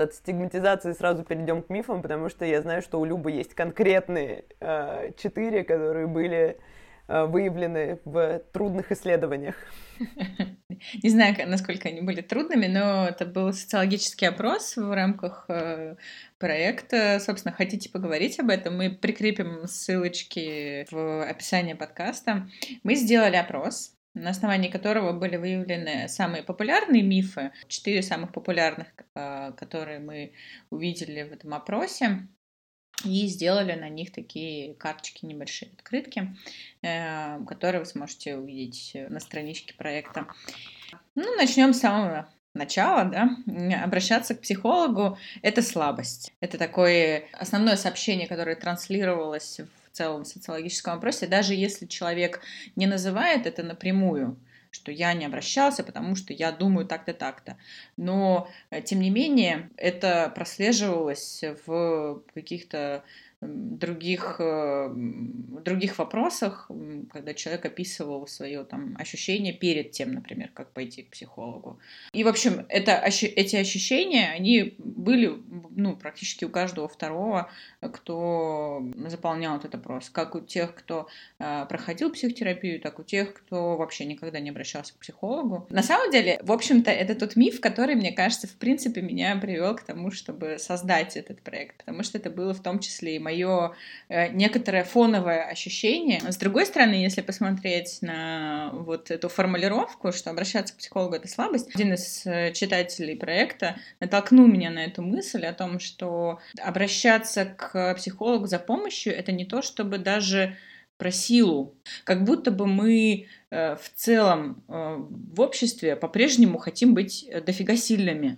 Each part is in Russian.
от стигматизации сразу перейдем к мифам, потому что я знаю, что у Любы есть конкретные э, четыре, которые были э, выявлены в трудных исследованиях. Не знаю, насколько они были трудными, но это был социологический опрос в рамках э, проекта. Собственно, хотите поговорить об этом? Мы прикрепим ссылочки в описании подкаста. Мы сделали опрос на основании которого были выявлены самые популярные мифы, четыре самых популярных, э, которые мы увидели в этом опросе, и сделали на них такие карточки, небольшие открытки, э, которые вы сможете увидеть на страничке проекта. Ну, начнем с самого начала, да, обращаться к психологу – это слабость. Это такое основное сообщение, которое транслировалось в целом социологическом опросе, даже если человек не называет это напрямую, что я не обращался, потому что я думаю так-то, так-то. Но, э, тем не менее, это прослеживалось в каких-то других, э, других вопросах, когда человек описывал свое там ощущение перед тем, например, как пойти к психологу. И, в общем, это, эти ощущения, они были ну, практически у каждого второго, кто заполнял этот опрос. Как у тех, кто э, проходил психотерапию, так у тех, кто вообще никогда не обращался к психологу. На самом деле, в общем-то, это тот миф, который, мне кажется, в принципе, меня привел к тому, чтобы создать этот проект, потому что это было в том числе и мое э, некоторое фоновое ощущение. С другой стороны, если посмотреть на вот эту формулировку, что обращаться к психологу — это слабость, один из э, читателей проекта натолкнул меня на эту мысль о том, что обращаться к психологу за помощью — это не то, чтобы даже про силу. Как будто бы мы э, в целом в обществе по-прежнему хотим быть дофига сильными.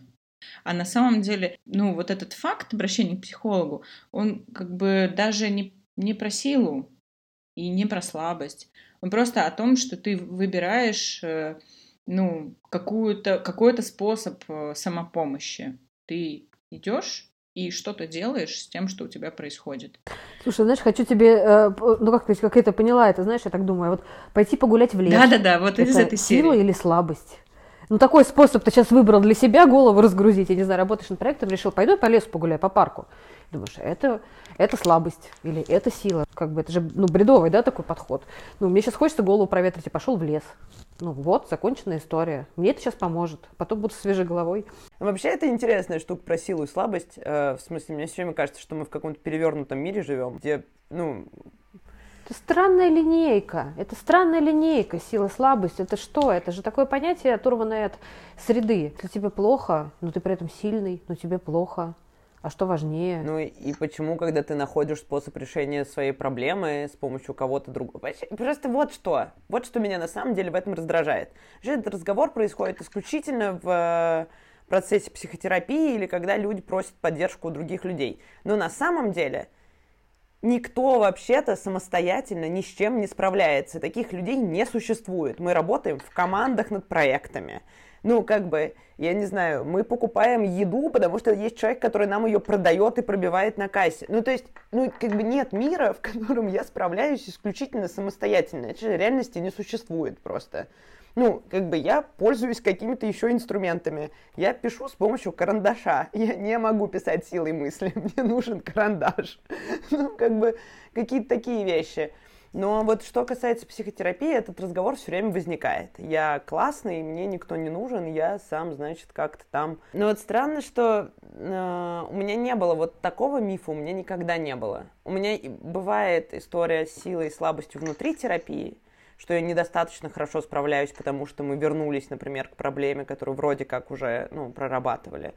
А на самом деле, ну, вот этот факт обращения к психологу, он как бы даже не, не про силу и не про слабость. Он просто о том, что ты выбираешь, э, ну, какую-то, какой-то способ э, самопомощи. Ты идешь и что-то делаешь с тем, что у тебя происходит. Слушай, знаешь, хочу тебе, э, ну как как я это поняла, это знаешь, я так думаю, вот пойти погулять в лес. Да-да-да, вот это из этой серии. сила или слабость? Ну, такой способ ты сейчас выбрал для себя, голову разгрузить. Я не знаю, работаешь над проектом, решил, пойду по лесу погуляю, по парку. Думаешь, это, это слабость или это сила. Как бы это же, ну, бредовый, да, такой подход. Ну, мне сейчас хочется голову проветрить и пошел в лес. Ну, вот, законченная история. Мне это сейчас поможет. Потом буду свежей головой. Вообще, это интересная штука про силу и слабость. Э, в смысле, мне все время кажется, что мы в каком-то перевернутом мире живем, где, ну, это странная линейка. Это странная линейка, сила, слабость. Это что? Это же такое понятие, оторванное от среды. Если тебе плохо, но ты при этом сильный, но тебе плохо. А что важнее? Ну и почему, когда ты находишь способ решения своей проблемы с помощью кого-то другого? Просто вот что. Вот что меня на самом деле в этом раздражает. Этот разговор происходит исключительно в э, процессе психотерапии или когда люди просят поддержку у других людей. Но на самом деле никто вообще-то самостоятельно ни с чем не справляется. Таких людей не существует. Мы работаем в командах над проектами. Ну, как бы, я не знаю, мы покупаем еду, потому что есть человек, который нам ее продает и пробивает на кассе. Ну, то есть, ну, как бы нет мира, в котором я справляюсь исключительно самостоятельно. Это же реальности не существует просто ну, как бы я пользуюсь какими-то еще инструментами. Я пишу с помощью карандаша. Я не могу писать силой мысли. Мне нужен карандаш. Ну, как бы какие-то такие вещи. Но вот что касается психотерапии, этот разговор все время возникает. Я классный, мне никто не нужен, я сам, значит, как-то там. Но вот странно, что э, у меня не было вот такого мифа, у меня никогда не было. У меня бывает история с силой и слабостью внутри терапии, что я недостаточно хорошо справляюсь, потому что мы вернулись, например, к проблеме, которую вроде как уже ну, прорабатывали.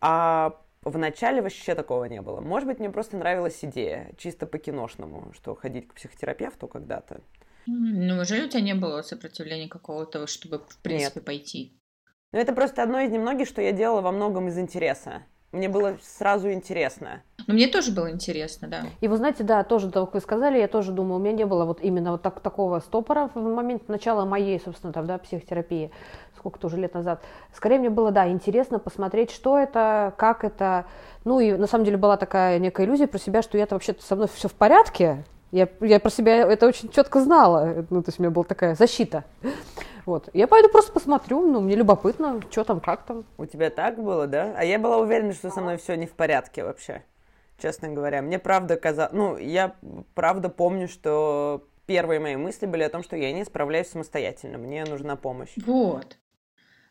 А в начале вообще такого не было. Может быть, мне просто нравилась идея, чисто по-киношному, что ходить к психотерапевту когда-то. Ну, неужели у тебя не было сопротивления какого-то, чтобы, в принципе, Нет. пойти? Ну, это просто одно из немногих, что я делала во многом из интереса. Мне было сразу интересно. Ну, мне тоже было интересно, да. И вы знаете, да, тоже, как вы сказали, я тоже думаю, у меня не было вот именно вот так, такого стопора в момент начала моей, собственно, там, да, психотерапии, сколько-то уже лет назад. Скорее мне было, да, интересно посмотреть, что это, как это. Ну, и на самом деле была такая некая иллюзия про себя, что я-то вообще-то со мной все в порядке, я, я про себя это очень четко знала. Ну, то есть у меня была такая защита. Вот. Я пойду просто посмотрю, ну, мне любопытно, что там, как там. У тебя так было, да? А я была уверена, что со мной все не в порядке вообще, честно говоря. Мне правда казалось... Ну, я правда помню, что первые мои мысли были о том, что я не справляюсь самостоятельно, мне нужна помощь. Вот.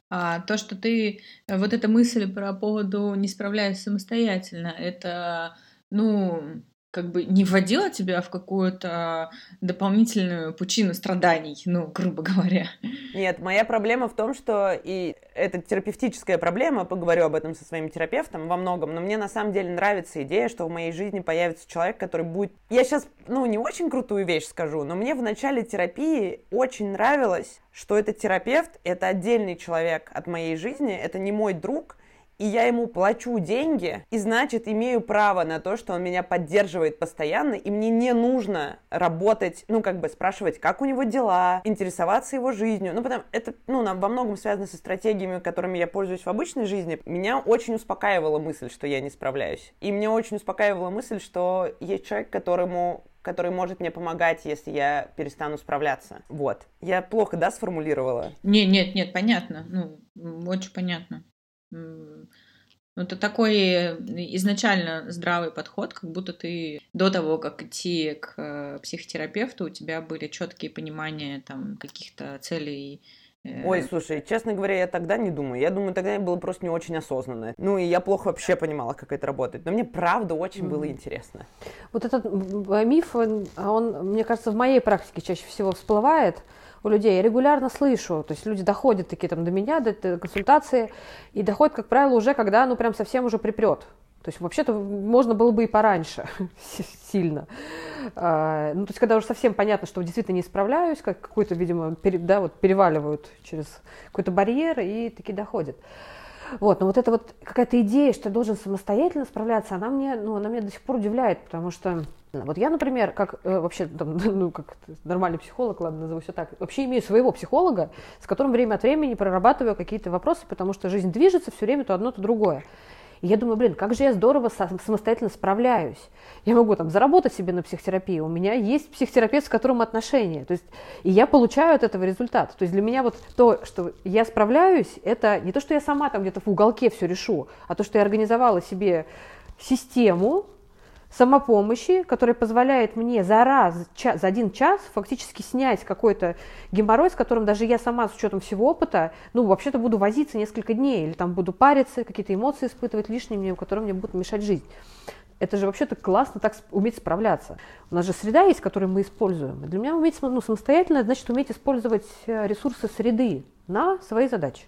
А то, что ты... Вот эта мысль про поводу не справляюсь самостоятельно, это, ну, как бы не вводила тебя в какую-то дополнительную пучину страданий, ну, грубо говоря. Нет, моя проблема в том, что и это терапевтическая проблема, поговорю об этом со своим терапевтом во многом, но мне на самом деле нравится идея, что в моей жизни появится человек, который будет... Я сейчас, ну, не очень крутую вещь скажу, но мне в начале терапии очень нравилось, что этот терапевт — это отдельный человек от моей жизни, это не мой друг, и я ему плачу деньги, и значит имею право на то, что он меня поддерживает постоянно, и мне не нужно работать, ну, как бы спрашивать, как у него дела, интересоваться его жизнью. Ну, потому это, ну, во многом связано со стратегиями, которыми я пользуюсь в обычной жизни. Меня очень успокаивала мысль, что я не справляюсь. И меня очень успокаивала мысль, что есть человек, которому который может мне помогать, если я перестану справляться. Вот. Я плохо, да, сформулировала? Не, нет, нет, понятно. Ну, очень понятно. Ну, это такой изначально здравый подход, как будто ты до того, как идти к э, психотерапевту, у тебя были четкие понимания там каких-то целей э, Ой, слушай, честно говоря, я тогда не думаю. Я думаю, тогда я была просто не очень осознанная. Ну, и я плохо вообще понимала, как это работает. Но мне правда очень mm. было интересно. Вот этот миф, он, он, мне кажется, в моей практике чаще всего всплывает у людей. Я регулярно слышу, то есть люди доходят такие там до меня, до, до консультации, и доходят, как правило, уже когда, ну, прям совсем уже припрет. То есть вообще-то можно было бы и пораньше сильно. А, ну, то есть когда уже совсем понятно, что действительно не справляюсь, как какой-то, видимо, пере, да, вот переваливают через какой-то барьер и таки доходят. Вот, но вот эта вот какая-то идея, что я должен самостоятельно справляться, она мне, ну, она меня до сих пор удивляет, потому что вот я, например, как э, вообще там, ну, как нормальный психолог, ладно, назову все так, вообще имею своего психолога, с которым время от времени прорабатываю какие-то вопросы, потому что жизнь движется все время то одно, то другое. И я думаю, блин, как же я здорово самостоятельно справляюсь. Я могу там заработать себе на психотерапии. У меня есть психотерапевт, с которым отношения. То есть, и я получаю от этого результат. То есть для меня вот то, что я справляюсь, это не то, что я сама там где-то в уголке все решу, а то, что я организовала себе систему, самопомощи, которая позволяет мне за раз, за один час фактически снять какой-то геморрой, с которым даже я сама с учетом всего опыта, ну, вообще-то буду возиться несколько дней, или там буду париться, какие-то эмоции испытывать лишние мне, которые мне будут мешать жить. Это же вообще-то классно так уметь справляться. У нас же среда есть, которую мы используем. Для меня уметь ну, самостоятельно, значит, уметь использовать э, ресурсы среды на свои задачи.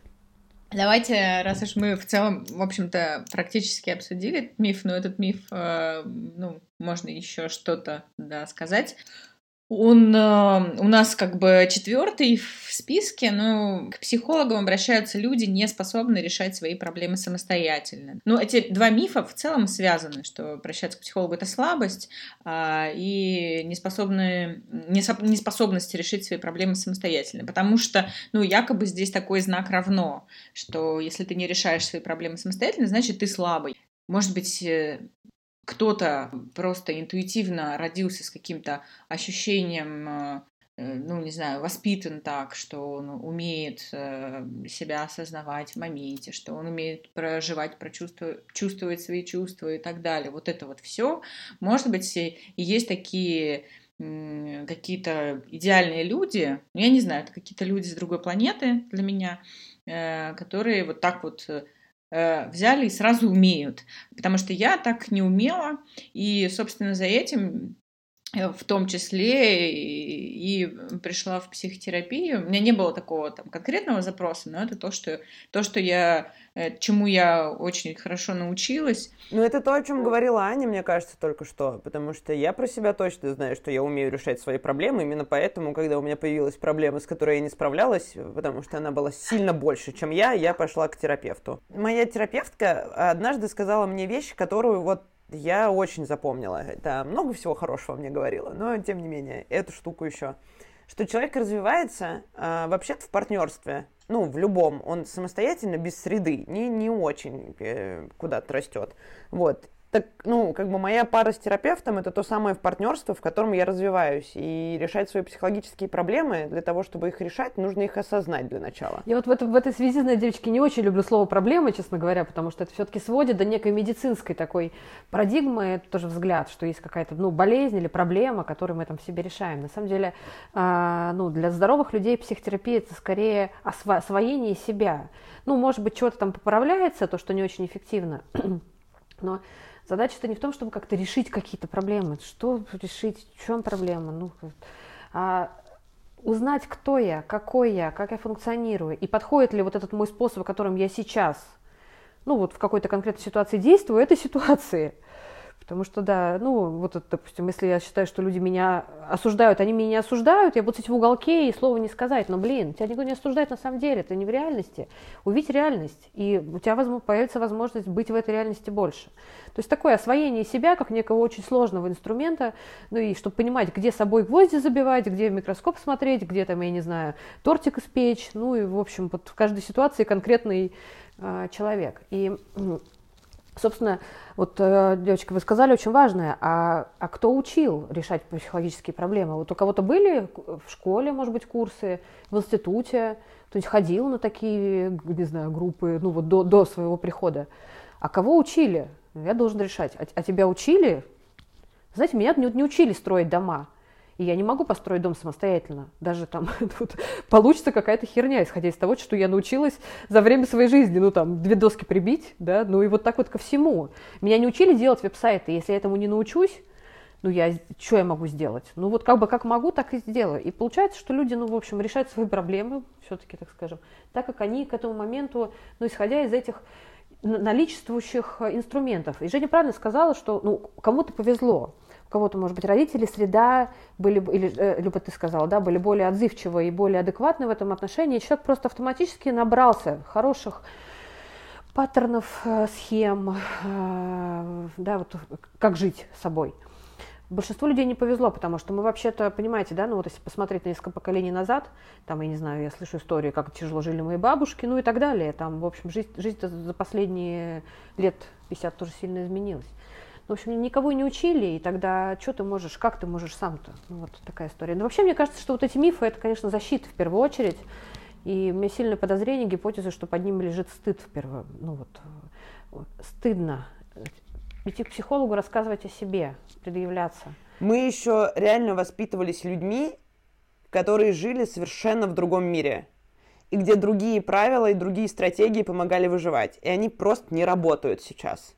Давайте, раз уж мы в целом, в общем-то, практически обсудили этот миф, но этот миф, э, ну, можно еще что-то да, сказать. Он э, у нас как бы четвертый в списке, но к психологам обращаются люди, не способные решать свои проблемы самостоятельно. Ну, эти два мифа в целом связаны, что обращаться к психологу это слабость э, и неспособные, неспособность решить свои проблемы самостоятельно. Потому что, ну, якобы здесь такой знак равно, что если ты не решаешь свои проблемы самостоятельно, значит, ты слабый. Может быть, э, кто-то просто интуитивно родился с каким-то ощущением, э, э, ну, не знаю, воспитан так, что он умеет э, себя осознавать в моменте, что он умеет проживать, прочувствовать, чувствовать свои чувства и так далее. Вот это вот все. Может быть, и есть такие какие-то идеальные люди, я не знаю, это какие-то люди с другой планеты для меня, которые вот так вот взяли и сразу умеют. Потому что я так не умела, и, собственно, за этим Э, в том числе и, пришла в психотерапию. У меня не было такого там конкретного запроса, но это то, что, то, что я, э, чему я очень хорошо научилась. Ну, это то, о чем говорила Аня, мне кажется, только что, потому что я про себя точно знаю, что я умею решать свои проблемы, именно поэтому, когда у меня появилась проблема, с которой я не справлялась, потому что она была сильно больше, чем я, я пошла к терапевту. Моя терапевтка однажды сказала мне вещь, которую вот я очень запомнила. Это много всего хорошего мне говорила, но тем не менее, эту штуку еще. Что человек развивается э, вообще-то в партнерстве, ну, в любом. Он самостоятельно, без среды, не, не очень э, куда-то растет. Вот. Так, ну, как бы моя пара с терапевтом это то самое в партнерство, в котором я развиваюсь. И решать свои психологические проблемы, для того, чтобы их решать, нужно их осознать для начала. Я вот в, это, в этой связи, знаете, девочки, не очень люблю слово проблемы, честно говоря, потому что это все-таки сводит до некой медицинской такой парадигмы, это тоже взгляд, что есть какая-то ну, болезнь или проблема, которую мы там себе решаем. На самом деле, э, ну, для здоровых людей психотерапия это скорее осво- освоение себя. Ну, может быть, что-то там поправляется, то, что не очень эффективно, но Задача-то не в том, чтобы как-то решить какие-то проблемы. Что решить, в чем проблема? Ну, а узнать, кто я, какой я, как я функционирую, и подходит ли вот этот мой способ, которым я сейчас, ну вот в какой-то конкретной ситуации действую, этой ситуации – Потому что, да, ну, вот, допустим, если я считаю, что люди меня осуждают, они меня не осуждают, я буду сидеть в уголке и слова не сказать. Но, блин, тебя никто не осуждает на самом деле, ты не в реальности. Увидь реальность, и у тебя появится возможность быть в этой реальности больше. То есть такое освоение себя, как некого очень сложного инструмента, ну и чтобы понимать, где собой гвозди забивать, где в микроскоп смотреть, где там, я не знаю, тортик испечь, ну и, в общем, вот в каждой ситуации конкретный э, человек. И Собственно, вот, э, девочка, вы сказали очень важное, а, а кто учил решать психологические проблемы? Вот у кого-то были в школе, может быть, курсы, в институте, то есть ходил на такие, не знаю, группы, ну вот до, до своего прихода. А кого учили? Я должен решать. А, а тебя учили? Знаете, меня не, не учили строить дома. И я не могу построить дом самостоятельно. Даже там тут получится какая-то херня, исходя из того, что я научилась за время своей жизни. Ну, там, две доски прибить, да, ну и вот так вот ко всему. Меня не учили делать веб-сайты. Если я этому не научусь, ну, я, что я могу сделать? Ну, вот как бы как могу, так и сделаю. И получается, что люди, ну, в общем, решают свои проблемы, все-таки, так скажем, так как они к этому моменту, ну, исходя из этих наличествующих инструментов. И Женя правильно сказала, что, ну, кому-то повезло кого-то, может быть, родители, среда были, или, э, Люба, ты сказала, да, были более отзывчивы и более адекватны в этом отношении, человек просто автоматически набрался хороших паттернов, э, схем, э, да, вот как жить собой. Большинству людей не повезло, потому что мы вообще-то, понимаете, да, ну вот если посмотреть на несколько поколений назад, там, я не знаю, я слышу истории, как тяжело жили мои бабушки, ну и так далее, там, в общем, жизнь, жизнь за последние лет 50 тоже сильно изменилась. В общем, никого не учили, и тогда что ты можешь, как ты можешь сам-то? Ну, вот такая история. Но вообще, мне кажется, что вот эти мифы, это, конечно, защита в первую очередь. И у меня сильное подозрение, гипотеза, что под ними лежит стыд в первую, ну вот, вот стыдно идти к психологу, рассказывать о себе, предъявляться. Мы еще реально воспитывались людьми, которые жили совершенно в другом мире, и где другие правила и другие стратегии помогали выживать, и они просто не работают сейчас.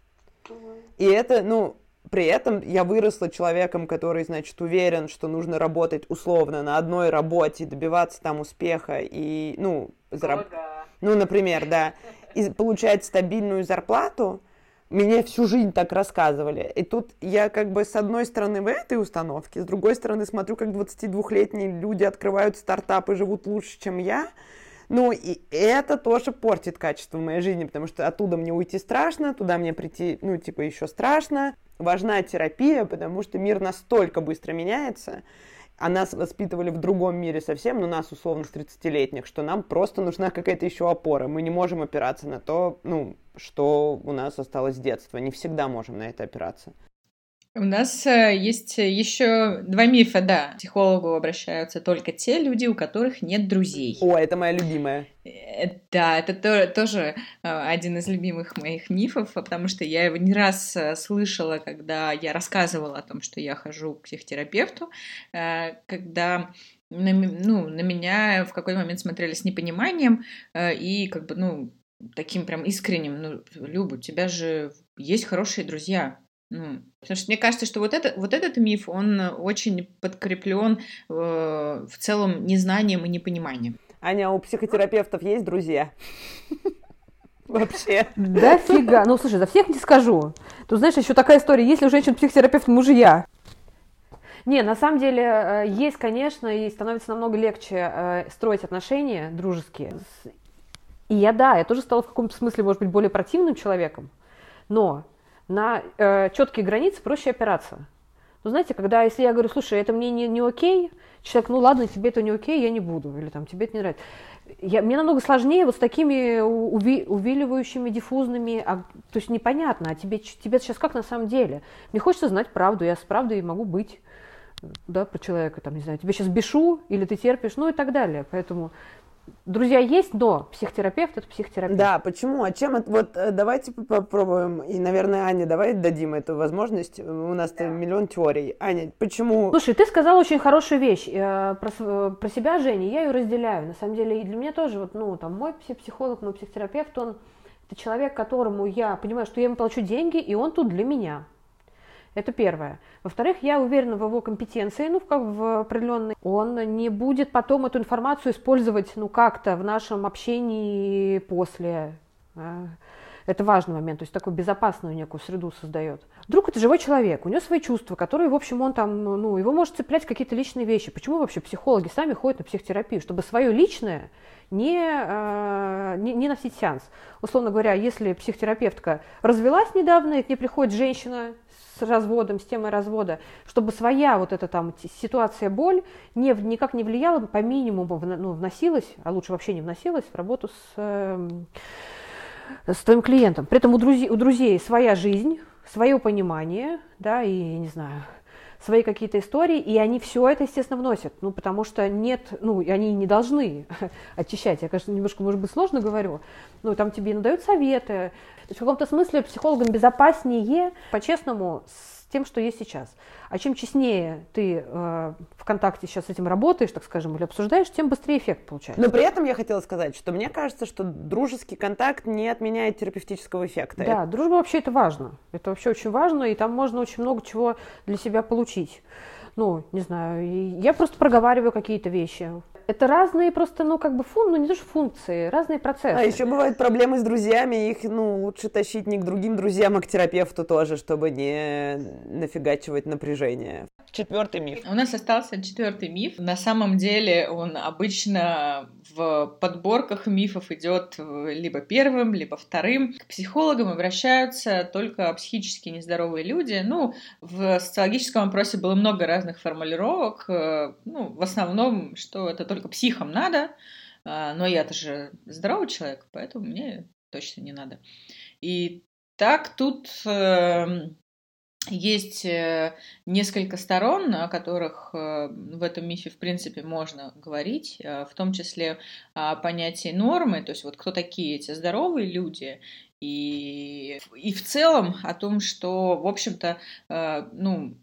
И это, ну, при этом я выросла человеком, который, значит, уверен, что нужно работать условно на одной работе, добиваться там успеха и, ну, зараб... да. ну, например, да, и получать стабильную зарплату. Мне всю жизнь так рассказывали. И тут я как бы с одной стороны в этой установке, с другой стороны смотрю, как 22-летние люди открывают стартапы, живут лучше, чем я. Ну, и это тоже портит качество моей жизни, потому что оттуда мне уйти страшно, туда мне прийти, ну, типа, еще страшно. Важна терапия, потому что мир настолько быстро меняется, а нас воспитывали в другом мире совсем, ну, нас, условно, 30-летних, что нам просто нужна какая-то еще опора. Мы не можем опираться на то, ну, что у нас осталось с детства. Не всегда можем на это опираться. У нас э, есть еще два мифа, да. К психологу обращаются только те люди, у которых нет друзей. О, это моя любимая. Э, да, это то, тоже э, один из любимых моих мифов, потому что я его не раз слышала, когда я рассказывала о том, что я хожу к психотерапевту, когда на, ну, на меня в какой-то момент смотрели с непониманием и как бы, ну, таким прям искренним, ну, Люба, у тебя же есть хорошие друзья, ну, потому что мне кажется, что вот, это, вот этот миф, он очень подкреплен э, в целом незнанием и непониманием. Аня, у психотерапевтов есть друзья? Вообще. Да фига. Ну, слушай, за всех не скажу. Тут, знаешь, еще такая история. Есть ли у женщин-психотерапевт мужья? Не, на самом деле э, есть, конечно, и становится намного легче э, строить отношения дружеские. И я, да, я тоже стала в каком-то смысле, может быть, более противным человеком. Но на э, четкие границы проще опираться. Ну, знаете, когда, если я говорю, слушай, это мне не, не окей, человек, ну ладно, тебе это не окей, я не буду, или там тебе это не нравится. я, мне намного сложнее вот с такими уви, увиливающими, диффузными, а, то есть непонятно, а тебе, тебе сейчас как на самом деле? Мне хочется знать правду, я с правдой могу быть, да, про человека, там, не знаю, тебе сейчас бешу, или ты терпишь, ну и так далее, поэтому Друзья есть, но психотерапевт это психотерапевт. Да, почему? А чем это? Вот э, давайте попробуем. И, наверное, Аня, давай дадим эту возможность. У нас да. миллион теорий. Аня, почему? Слушай, ты сказала очень хорошую вещь э, про, э, про себя, Женя. Я ее разделяю. На самом деле, и для меня тоже, вот, ну, там, мой психолог, мой психотерапевт, он это человек, которому я понимаю, что я ему плачу деньги, и он тут для меня. Это первое. Во-вторых, я уверена в его компетенции, ну, в определенной. Он не будет потом эту информацию использовать, ну, как-то в нашем общении после. Это важный момент, то есть такую безопасную некую среду создает. Друг это живой человек, у него свои чувства, которые, в общем, он там, ну, его может цеплять какие-то личные вещи. Почему вообще психологи сами ходят на психотерапию? Чтобы свое личное не, э, не, не носить сеанс. Условно говоря, если психотерапевтка развелась недавно, и к ней приходит женщина с разводом, с темой развода, чтобы своя вот эта там ситуация, боль не, никак не влияла, по минимуму ну, вносилась, а лучше вообще не вносилась в работу с, э, с твоим клиентом. При этом у друзей, у друзей своя жизнь, свое понимание, да, и, не знаю, свои какие-то истории, и они все это, естественно, вносят, ну, потому что нет, ну, и они не должны очищать. Я, конечно, немножко, может быть, сложно говорю, но там тебе надают советы. То есть в каком-то смысле психологам безопаснее, по-честному, с тем, что есть сейчас. А чем честнее ты э, в контакте сейчас с этим работаешь, так скажем, или обсуждаешь, тем быстрее эффект получается. Но при этом я хотела сказать, что мне кажется, что дружеский контакт не отменяет терапевтического эффекта. Да, дружба вообще это важно. Это вообще очень важно, и там можно очень много чего для себя получить. Ну, не знаю, я просто проговариваю какие-то вещи это разные просто, ну, как бы, фун, ну, не то что функции, разные процессы. А еще бывают проблемы с друзьями, их, ну, лучше тащить не к другим друзьям, а к терапевту тоже, чтобы не нафигачивать напряжение. Четвертый миф. У нас остался четвертый миф. На самом деле он обычно в подборках мифов идет либо первым, либо вторым. К психологам обращаются только психически нездоровые люди. Ну, в социологическом опросе было много разных формулировок. Э, ну, в основном, что это только психам надо, а, но я-то же здоровый человек, поэтому мне точно не надо. И так тут эм, есть э, несколько сторон, о которых э, в этом мифе, в принципе, можно говорить, э, в том числе о понятии нормы, то есть вот кто такие эти здоровые люди, и, и в целом о том, что, в общем-то, ну,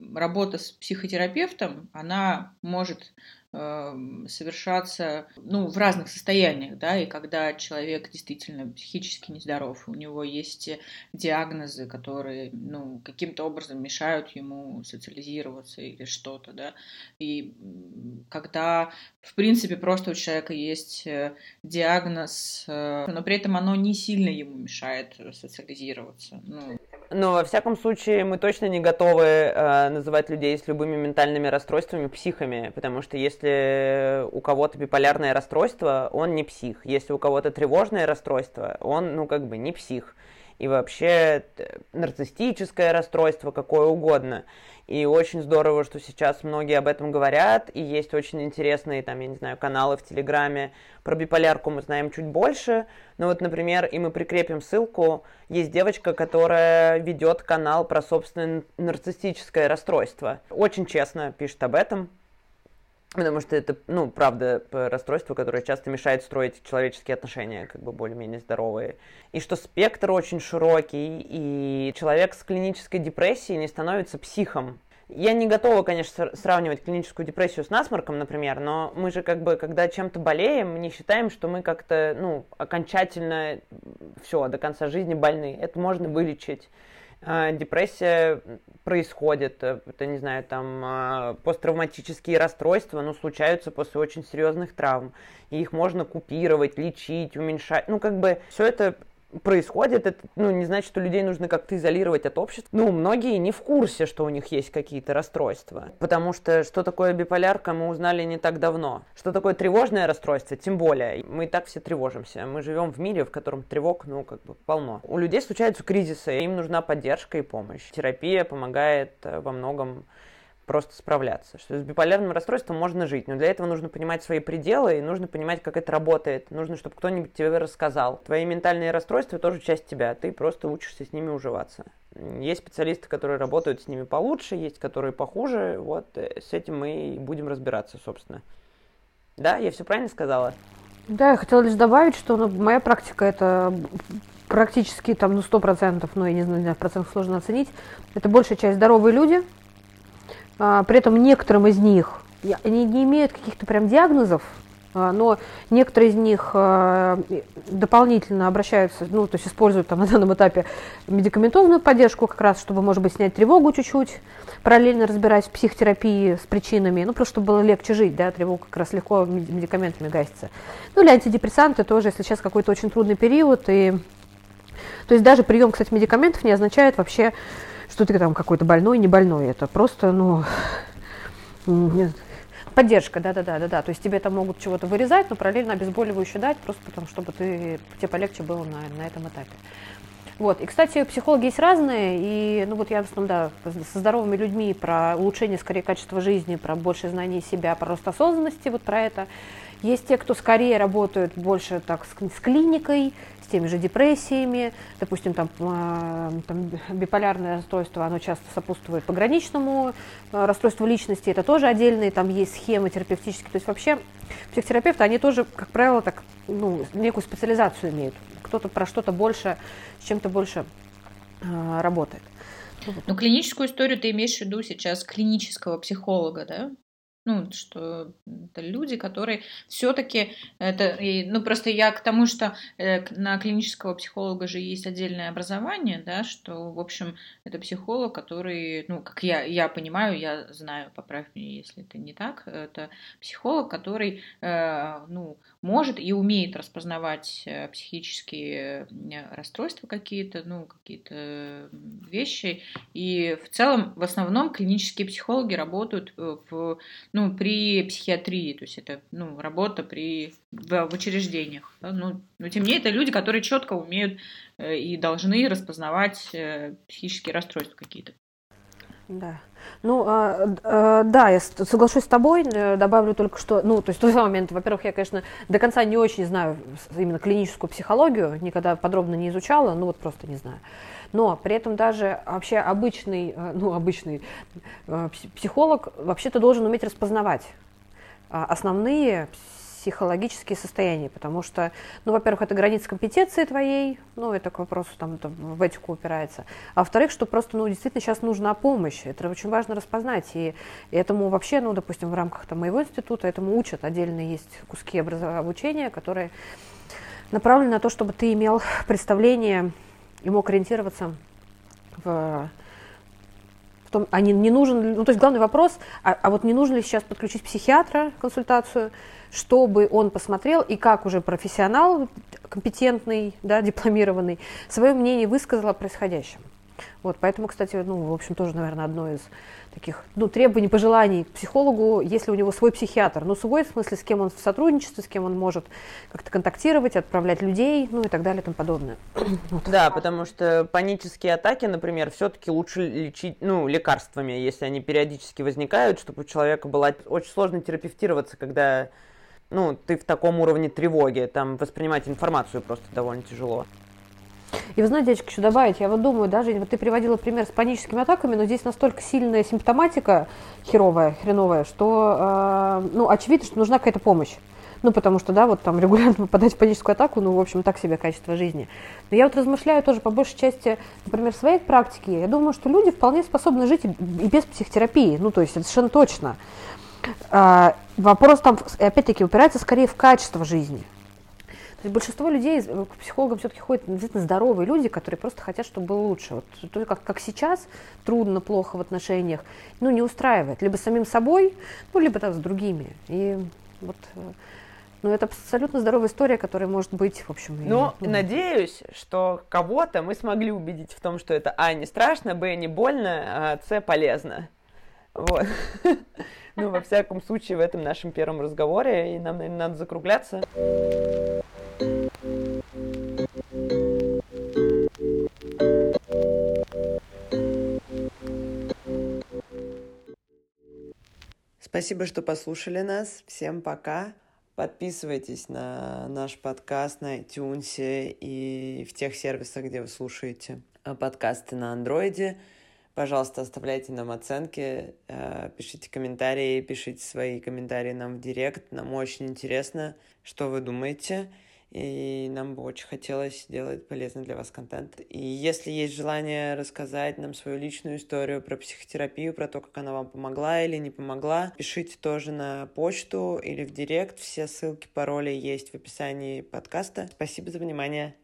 работа с психотерапевтом, она может совершаться ну, в разных состояниях, да, и когда человек действительно психически нездоров, у него есть диагнозы, которые ну, каким-то образом мешают ему социализироваться или что-то, да, и когда, в принципе, просто у человека есть э, диагноз, э, но при этом оно не сильно ему мешает социализироваться. Ну, но во всяком случае мы точно не готовы э, называть людей с любыми ментальными расстройствами психами, потому что если у кого-то биполярное расстройство, он не псих. Если у кого-то тревожное расстройство, он, ну, как бы не псих. И вообще нарциссическое расстройство, какое угодно. И очень здорово, что сейчас многие об этом говорят, и есть очень интересные, там, я не знаю, каналы в Телеграме. Про биполярку мы знаем чуть больше. Но вот, например, и мы прикрепим ссылку, есть девочка, которая ведет канал про собственное нарциссическое расстройство. Очень честно пишет об этом. Потому что это, ну, правда, расстройство, которое часто мешает строить человеческие отношения, как бы более-менее здоровые. И что спектр очень широкий, и человек с клинической депрессией не становится психом. Я не готова, конечно, сравнивать клиническую депрессию с насморком, например, но мы же как бы, когда чем-то болеем, не считаем, что мы как-то, ну, окончательно все, до конца жизни больны. Это можно вылечить. А, депрессия происходит, э, это, не знаю, там а, посттравматические расстройства, ну, случаются после очень серьезных травм, и их можно купировать, лечить, уменьшать, ну, как бы все это происходит, это ну, не значит, что людей нужно как-то изолировать от общества. Ну, многие не в курсе, что у них есть какие-то расстройства. Потому что что такое биполярка, мы узнали не так давно. Что такое тревожное расстройство, тем более. Мы и так все тревожимся. Мы живем в мире, в котором тревог, ну, как бы полно. У людей случаются кризисы, им нужна поддержка и помощь. Терапия помогает э, во многом просто справляться. Что с биполярным расстройством можно жить, но для этого нужно понимать свои пределы и нужно понимать, как это работает. Нужно, чтобы кто-нибудь тебе рассказал. Твои ментальные расстройства тоже часть тебя, ты просто учишься с ними уживаться. Есть специалисты, которые работают с ними получше, есть которые похуже. Вот э, с этим мы и будем разбираться, собственно. Да, я все правильно сказала? Да, я хотела лишь добавить, что ну, моя практика это практически там, ну, сто процентов, ну, я не знаю, в процентах сложно оценить. Это большая часть здоровые люди, при этом некоторым из них, они не имеют каких-то прям диагнозов, а, но некоторые из них а, дополнительно обращаются, ну, то есть используют там на данном этапе медикаментозную поддержку как раз, чтобы, может быть, снять тревогу чуть-чуть, параллельно разбираясь в психотерапии с причинами, ну, просто чтобы было легче жить, да, тревога как раз легко медикаментами гасится. Ну, или антидепрессанты тоже, если сейчас какой-то очень трудный период, и то есть даже прием, кстати, медикаментов не означает вообще что ты там какой-то больной, не больной. Это просто, ну, поддержка, да-да-да, да-да. То есть тебе там могут чего-то вырезать, но параллельно обезболивающее дать, просто потому, чтобы ты, тебе полегче было на, на этом этапе. Вот. И, кстати, психологи есть разные, и, ну, вот я в основном, да, со здоровыми людьми про улучшение, скорее, качества жизни, про большее знание себя, про рост осознанности, вот про это. Есть те, кто скорее работают больше так с, с клиникой, теми же депрессиями, допустим, там, а, там биполярное расстройство, оно часто сопутствует пограничному а, расстройству личности, это тоже отдельные, там есть схемы терапевтические, то есть вообще психотерапевты, они тоже, как правило, так, ну, некую специализацию имеют, кто-то про что-то больше, с чем-то больше э, работает. Ну, клиническую историю ты имеешь в виду сейчас клинического психолога, да? Ну, что это люди, которые все-таки это, ну просто я к тому, что э, на клинического психолога же есть отдельное образование, да, что, в общем, это психолог, который, ну, как я, я понимаю, я знаю, поправь меня, если это не так, это психолог, который, э, ну, может и умеет распознавать э, психические расстройства какие-то, ну, какие-то вещи, и в целом, в основном, клинические психологи работают в ну, при психиатрии, то есть это ну, работа при, в, в учреждениях. Да? Ну, но тем не менее, это люди, которые четко умеют э, и должны распознавать э, психические расстройства какие-то. Да. Ну, э, э, да, я соглашусь с тобой, э, добавлю только что, ну, то есть в тот момент, во-первых, я, конечно, до конца не очень знаю именно клиническую психологию, никогда подробно не изучала, ну вот просто не знаю. Но при этом даже вообще обычный, э, ну, обычный э, психолог вообще-то должен уметь распознавать а, основные психологические состояния, потому что, ну, во-первых, это граница компетенции твоей, ну, это к вопросу там это в этику упирается, а во-вторых, что просто, ну, действительно сейчас нужна помощь, это очень важно распознать, и, этому вообще, ну, допустим, в рамках там моего института этому учат, отдельно есть куски обучения, которые направлены на то, чтобы ты имел представление и мог ориентироваться в том, а не, не нужен, ну то есть главный вопрос, а, а вот не нужно ли сейчас подключить психиатра консультацию, чтобы он посмотрел и как уже профессионал компетентный, да, дипломированный, свое мнение высказал о происходящем. Вот, поэтому, кстати, ну, в общем, тоже, наверное, одно из таких ну, требований, пожеланий к психологу, если у него свой психиатр. Ну, свой в смысле, с кем он в сотрудничестве, с кем он может как-то контактировать, отправлять людей, ну и так далее и тому подобное. Вот. Да, потому что панические атаки, например, все-таки лучше лечить, ну, лекарствами, если они периодически возникают, чтобы у человека было очень сложно терапевтироваться, когда ну, ты в таком уровне тревоги, там воспринимать информацию просто довольно тяжело. И вы знаете, дядечка, еще добавить, я вот думаю, даже вот ты приводила пример с паническими атаками, но здесь настолько сильная симптоматика херовая, хреновая, что, э, ну, очевидно, что нужна какая-то помощь. Ну, потому что, да, вот там регулярно попадать в паническую атаку, ну, в общем, так себе качество жизни. Но я вот размышляю тоже по большей части, например, своей практике. Я думаю, что люди вполне способны жить и без психотерапии. Ну, то есть, это совершенно точно. А, вопрос там, опять-таки, упирается скорее в качество жизни. То есть большинство людей к психологам все-таки ходят действительно здоровые люди, которые просто хотят, чтобы было лучше. Вот, то, как, как сейчас трудно, плохо в отношениях, ну, не устраивает. Либо самим собой, ну, либо там с другими. И вот ну, это абсолютно здоровая история, которая может быть, в общем... Ну, и, ну, надеюсь, что кого-то мы смогли убедить в том, что это А, не страшно, Б, не больно, а С, полезно. Вот. Ну, во всяком случае, в этом нашем первом разговоре, и нам, наверное, надо закругляться. Спасибо, что послушали нас. Всем пока. Подписывайтесь на наш подкаст на iTunes и в тех сервисах, где вы слушаете подкасты на андроиде. Пожалуйста, оставляйте нам оценки, э, пишите комментарии, пишите свои комментарии нам в директ. Нам очень интересно, что вы думаете. И нам бы очень хотелось делать полезный для вас контент. И если есть желание рассказать нам свою личную историю про психотерапию, про то, как она вам помогла или не помогла, пишите тоже на почту или в директ. Все ссылки, пароли есть в описании подкаста. Спасибо за внимание.